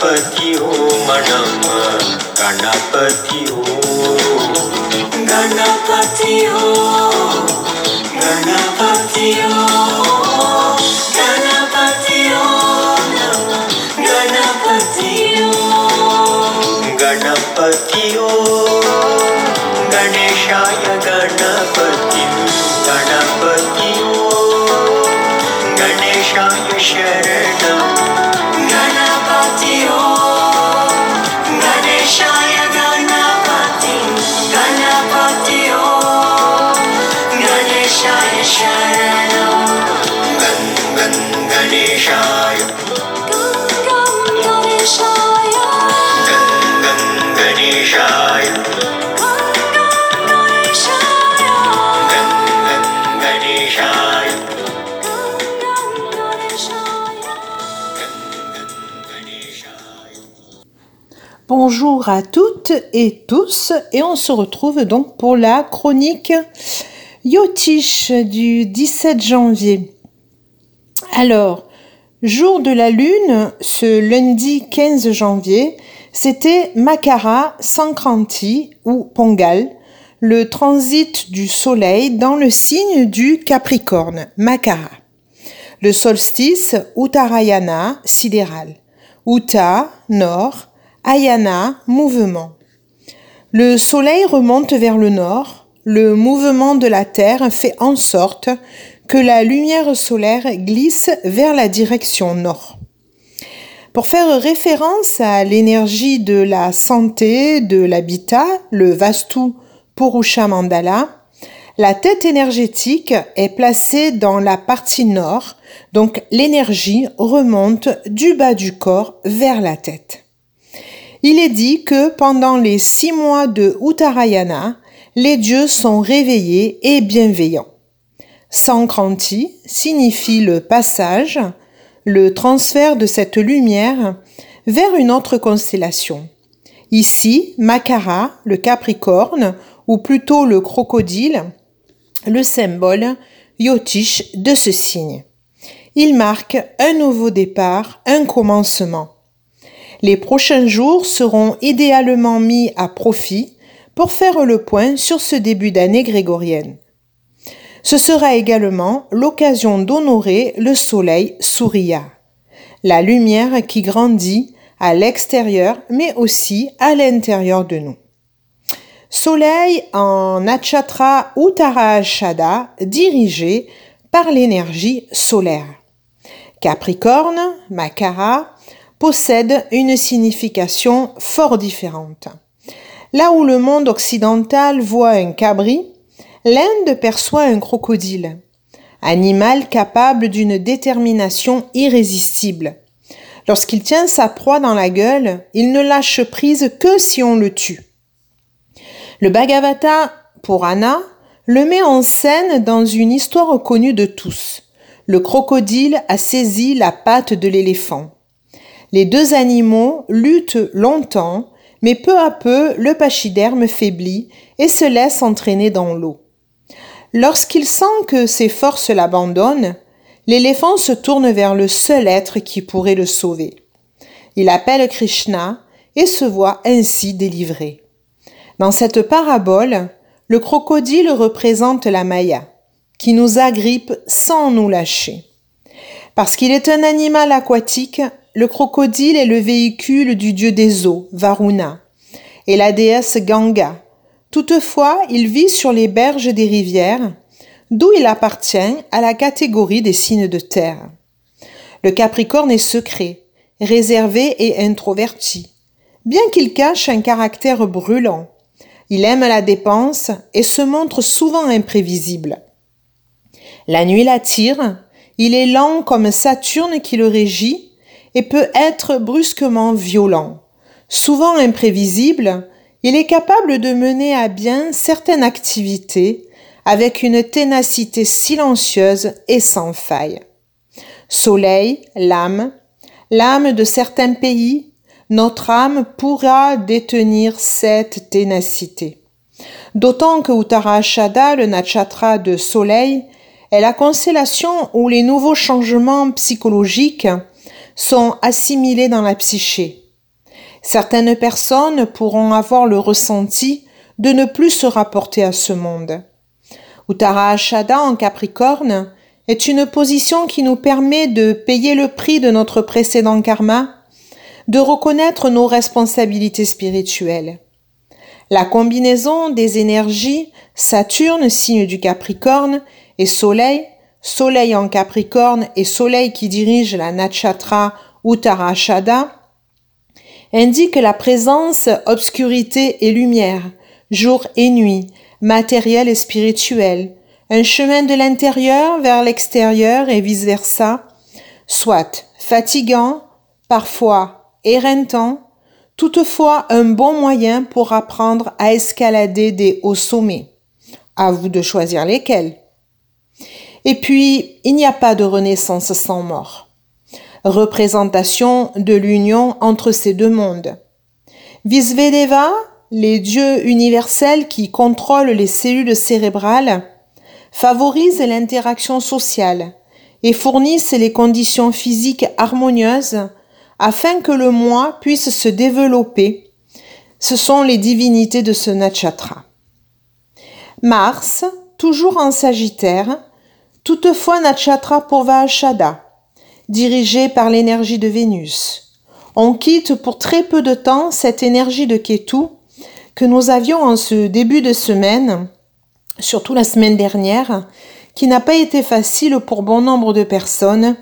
गणपति ओम नमः गणपति ओम गणपति ओम गणपति ओम गणपति ओम गणपति ओम गणपति ओम गणेशाय गणपति गणपति ओम गणेशाय शरणम् Bonjour à toutes et tous et on se retrouve donc pour la chronique Yotish du 17 janvier. Alors, jour de la lune, ce lundi 15 janvier, c'était Makara Sankranti ou Pongal, le transit du soleil dans le signe du Capricorne, Makara. Le solstice Uttarayana sidéral. Uta, nord, Ayana, mouvement. Le soleil remonte vers le nord, le mouvement de la Terre fait en sorte que la lumière solaire glisse vers la direction nord. Pour faire référence à l'énergie de la santé, de l'habitat, le Vastu Purusha Mandala, la tête énergétique est placée dans la partie nord, donc l'énergie remonte du bas du corps vers la tête. Il est dit que pendant les six mois de Uttarayana, les dieux sont réveillés et bienveillants. Sankranti signifie le passage, le transfert de cette lumière vers une autre constellation. Ici, Makara, le Capricorne, ou plutôt le crocodile, le symbole Yotish de ce signe. Il marque un nouveau départ, un commencement. Les prochains jours seront idéalement mis à profit pour faire le point sur ce début d'année grégorienne. Ce sera également l'occasion d'honorer le soleil Surya, la lumière qui grandit à l'extérieur mais aussi à l'intérieur de nous. Soleil en Nachatra Uttarashada dirigé par l'énergie solaire. Capricorne, Makara, possède une signification fort différente. Là où le monde occidental voit un cabri, l'Inde perçoit un crocodile, animal capable d'une détermination irrésistible. Lorsqu'il tient sa proie dans la gueule, il ne lâche prise que si on le tue. Le Bhagavata Purana le met en scène dans une histoire connue de tous. Le crocodile a saisi la patte de l'éléphant. Les deux animaux luttent longtemps, mais peu à peu le pachyderme faiblit et se laisse entraîner dans l'eau. Lorsqu'il sent que ses forces l'abandonnent, l'éléphant se tourne vers le seul être qui pourrait le sauver. Il appelle Krishna et se voit ainsi délivré. Dans cette parabole, le crocodile représente la Maya, qui nous agrippe sans nous lâcher. Parce qu'il est un animal aquatique, le crocodile est le véhicule du dieu des eaux, Varuna, et la déesse Ganga. Toutefois, il vit sur les berges des rivières, d'où il appartient à la catégorie des signes de terre. Le Capricorne est secret, réservé et introverti, bien qu'il cache un caractère brûlant. Il aime la dépense et se montre souvent imprévisible. La nuit l'attire, il est lent comme Saturne qui le régit et peut être brusquement violent. Souvent imprévisible, il est capable de mener à bien certaines activités avec une ténacité silencieuse et sans faille. Soleil, l'âme, l'âme de certains pays, notre âme pourra détenir cette ténacité. D'autant que Uttarashada, le natchatra de soleil, est la constellation où les nouveaux changements psychologiques sont assimilés dans la psyché. Certaines personnes pourront avoir le ressenti de ne plus se rapporter à ce monde. Uttara Ashada en Capricorne est une position qui nous permet de payer le prix de notre précédent karma, de reconnaître nos responsabilités spirituelles. La combinaison des énergies Saturne, signe du Capricorne, et Soleil, Soleil en Capricorne et Soleil qui dirige la Natchatra Uttarashada, indique la présence obscurité et lumière, jour et nuit, matériel et spirituel, un chemin de l'intérieur vers l'extérieur et vice-versa, soit fatigant, parfois éreintant, toutefois un bon moyen pour apprendre à escalader des hauts sommets. À vous de choisir lesquels. Et puis, il n'y a pas de renaissance sans mort. Représentation de l'union entre ces deux mondes. Visvedeva, les dieux universels qui contrôlent les cellules cérébrales, favorisent l'interaction sociale et fournissent les conditions physiques harmonieuses afin que le moi puisse se développer. Ce sont les divinités de ce natchatra. Mars, toujours en Sagittaire, toutefois natchatra Ashada, dirigé par l'énergie de Vénus. On quitte pour très peu de temps cette énergie de Ketu que nous avions en ce début de semaine, surtout la semaine dernière, qui n'a pas été facile pour bon nombre de personnes.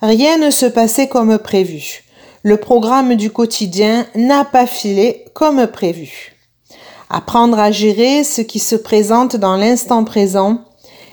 Rien ne se passait comme prévu le programme du quotidien n'a pas filé comme prévu. Apprendre à gérer ce qui se présente dans l'instant présent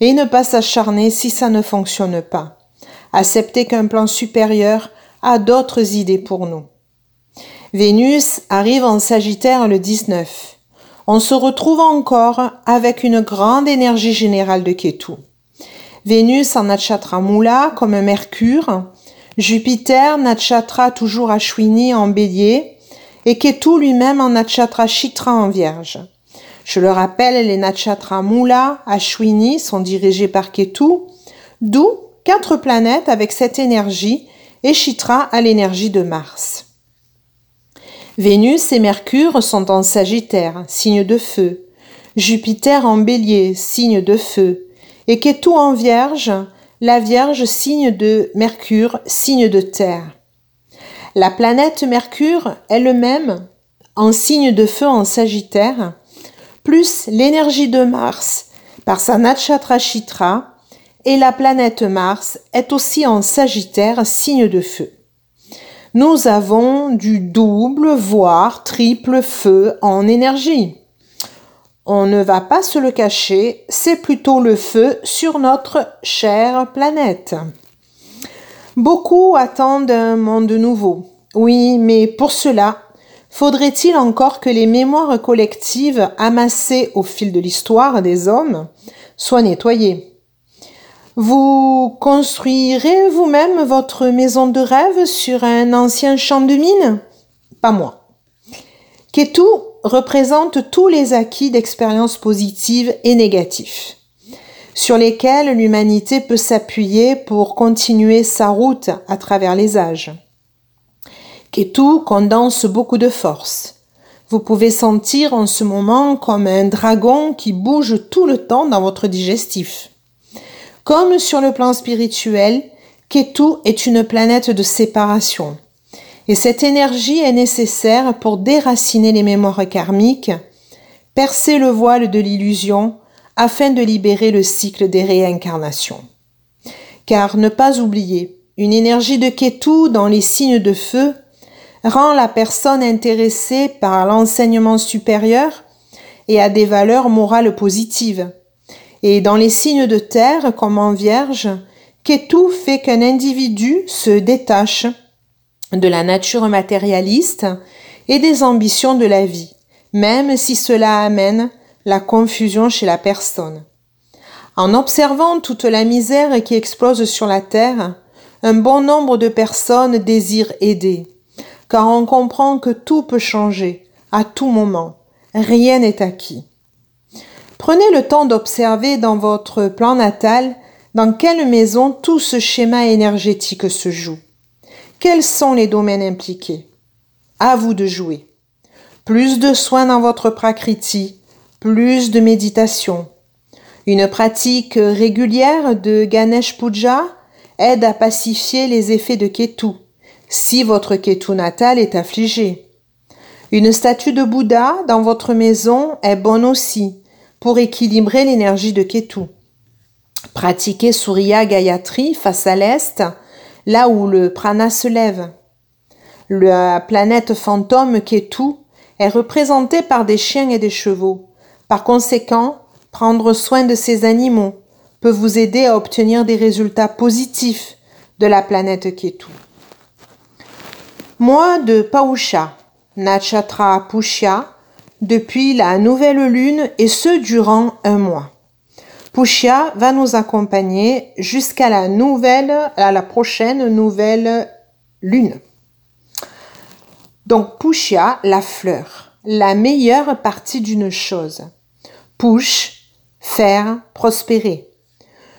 et ne pas s'acharner si ça ne fonctionne pas. Accepter qu'un plan supérieur a d'autres idées pour nous. Vénus arrive en Sagittaire le 19. On se retrouve encore avec une grande énergie générale de Ketu. Vénus en Natchatra Mula comme Mercure Jupiter, Natchatra toujours à Shwini en bélier, et Ketu lui-même en Natchatra Chitra en vierge. Je le rappelle, les Natchatra Mula, Ashwini sont dirigés par Ketu, d'où quatre planètes avec cette énergie, et Chitra a l'énergie de Mars. Vénus et Mercure sont en Sagittaire, signe de feu. Jupiter en bélier, signe de feu. Et Ketu en vierge, la Vierge signe de Mercure, signe de terre. La planète Mercure elle-même, en signe de feu en Sagittaire, plus l'énergie de Mars par sa Natchatra Chitra, et la planète Mars est aussi en Sagittaire, signe de feu. Nous avons du double, voire triple feu en énergie. On ne va pas se le cacher, c'est plutôt le feu sur notre chère planète. Beaucoup attendent un monde nouveau. Oui, mais pour cela, faudrait-il encore que les mémoires collectives amassées au fil de l'histoire des hommes soient nettoyées? Vous construirez vous-même votre maison de rêve sur un ancien champ de mine? Pas moi. Ketu représente tous les acquis d'expériences positives et négatives sur lesquels l'humanité peut s'appuyer pour continuer sa route à travers les âges. Ketu condense beaucoup de force. Vous pouvez sentir en ce moment comme un dragon qui bouge tout le temps dans votre digestif. Comme sur le plan spirituel, Ketu est une planète de séparation. Et cette énergie est nécessaire pour déraciner les mémoires karmiques, percer le voile de l'illusion afin de libérer le cycle des réincarnations. Car ne pas oublier, une énergie de Ketu dans les signes de feu rend la personne intéressée par l'enseignement supérieur et a des valeurs morales positives. Et dans les signes de terre, comme en vierge, Ketu fait qu'un individu se détache de la nature matérialiste et des ambitions de la vie, même si cela amène la confusion chez la personne. En observant toute la misère qui explose sur la terre, un bon nombre de personnes désirent aider, car on comprend que tout peut changer à tout moment, rien n'est acquis. Prenez le temps d'observer dans votre plan natal dans quelle maison tout ce schéma énergétique se joue. Quels sont les domaines impliqués? À vous de jouer. Plus de soins dans votre prakriti, plus de méditation. Une pratique régulière de Ganesh Puja aide à pacifier les effets de Ketu, si votre Ketu natal est affligé. Une statue de Bouddha dans votre maison est bonne aussi pour équilibrer l'énergie de Ketu. Pratiquez Surya Gayatri face à l'est, là où le prana se lève. La planète fantôme Ketu est représentée par des chiens et des chevaux. Par conséquent, prendre soin de ces animaux peut vous aider à obtenir des résultats positifs de la planète Ketu. Mois de Pausha, Nachatra Pushya, depuis la nouvelle lune et ce durant un mois. Pushya va nous accompagner jusqu'à la nouvelle, à la prochaine nouvelle lune. Donc Pushya, la fleur, la meilleure partie d'une chose. Push, faire, prospérer.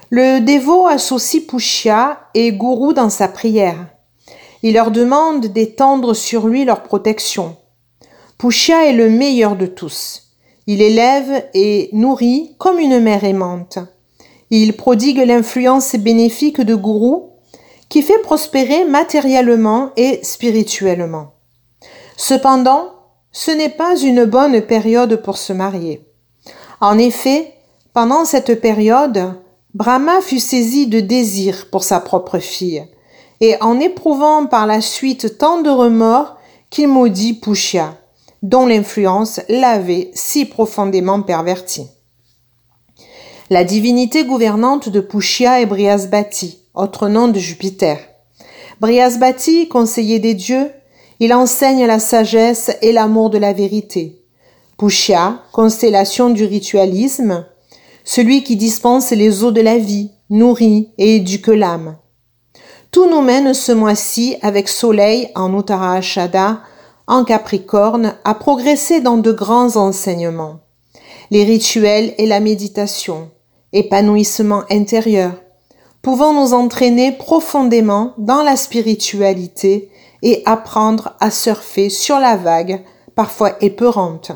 Le dévot associe Pushya et Gourou dans sa prière. Il leur demande d'étendre sur lui leur protection. Pushya est le meilleur de tous. Il élève et nourrit comme une mère aimante. Il prodigue l'influence bénéfique de Gourou qui fait prospérer matériellement et spirituellement. Cependant, ce n'est pas une bonne période pour se marier. En effet, pendant cette période, Brahma fut saisi de désir pour sa propre fille, et en éprouvant par la suite tant de remords qu'il maudit Pushya, dont l'influence l'avait si profondément perverti. La divinité gouvernante de Pushya est Brihaspati, autre nom de Jupiter. Brihaspati, conseiller des dieux, il enseigne la sagesse et l'amour de la vérité. Pushya, constellation du ritualisme, celui qui dispense les eaux de la vie, nourrit et éduque l'âme. Tout nous mène ce mois-ci avec Soleil en Uttarashada, en Capricorne, à progresser dans de grands enseignements. Les rituels et la méditation, épanouissement intérieur, pouvant nous entraîner profondément dans la spiritualité et apprendre à surfer sur la vague, parfois épeurante.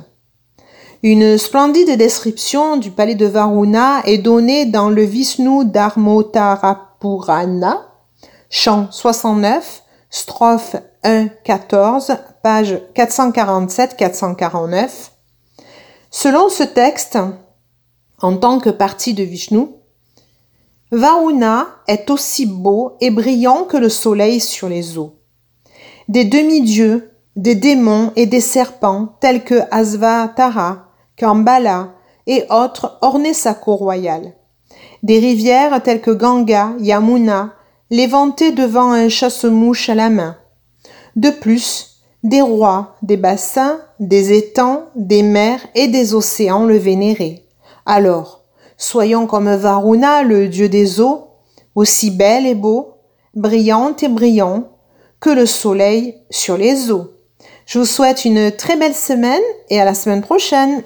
Une splendide description du palais de Varuna est donnée dans le Vishnu Dharmotara Purana, chant 69, strophe 1, 14, page 447-449. Selon ce texte, en tant que partie de Vishnu, Varuna est aussi beau et brillant que le soleil sur les eaux. Des demi-dieux, des démons et des serpents tels que Asvatara, Kambala et autres ornaient sa cour royale. Des rivières telles que Ganga, Yamuna, l'éventaient devant un chasse-mouche à la main. De plus, des rois, des bassins, des étangs, des mers et des océans le vénéraient. Alors, soyons comme Varuna, le dieu des eaux, aussi belle et beau, brillante et brillant, que le soleil sur les eaux. Je vous souhaite une très belle semaine et à la semaine prochaine.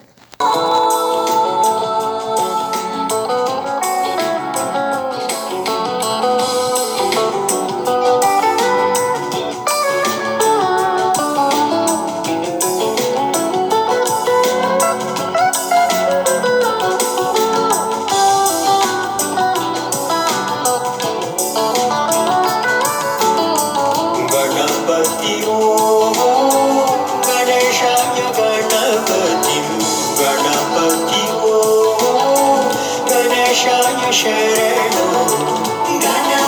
Gana